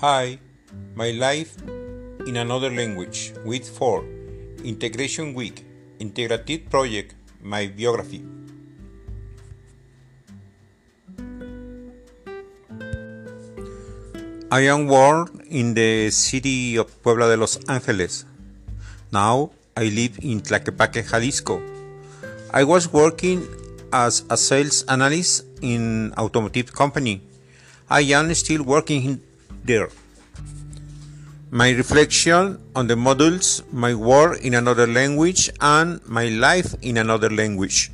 Hi, my life in another language, week 4, Integration Week, Integrative Project, my biography. I am born in the city of Puebla de Los Angeles. Now I live in Tlaquepaque, Jalisco. I was working as a sales analyst in automotive company. I am still working there. My reflection on the modules, my work in another language, and my life in another language.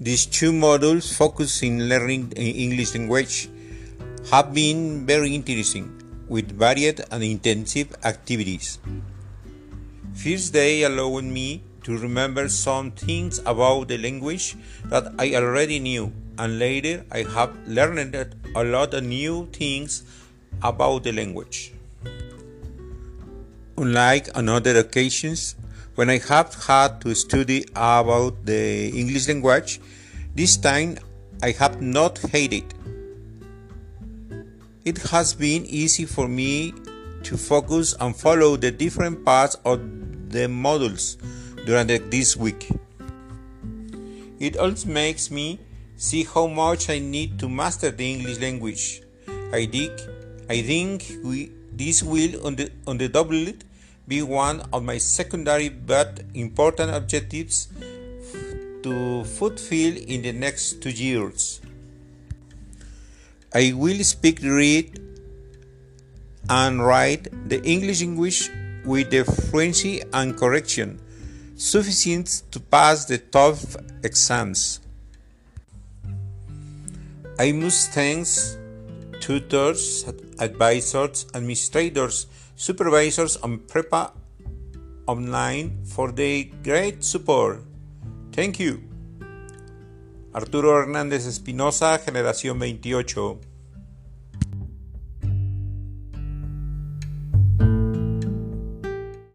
These two modules focus in learning English language have been very interesting with varied and intensive activities. First day allowed me to remember some things about the language that I already knew, and later I have learned a lot of new things about the language. Unlike on other occasions, when I have had to study about the English language, this time I have not hated. It It has been easy for me to focus and follow the different parts of the modules during this week. It also makes me see how much I need to master the English language. I think, I think we, this will on the, on the double be one of my secondary but important objectives to fulfill in the next two years. I will speak, read, and write the English language with the fluency and correction sufficient to pass the tough exams. I must thank tutors, advisors, administrators, supervisors, and Prepa Online for their great support. Thank you. Arturo Hernández Espinosa, Generación 28.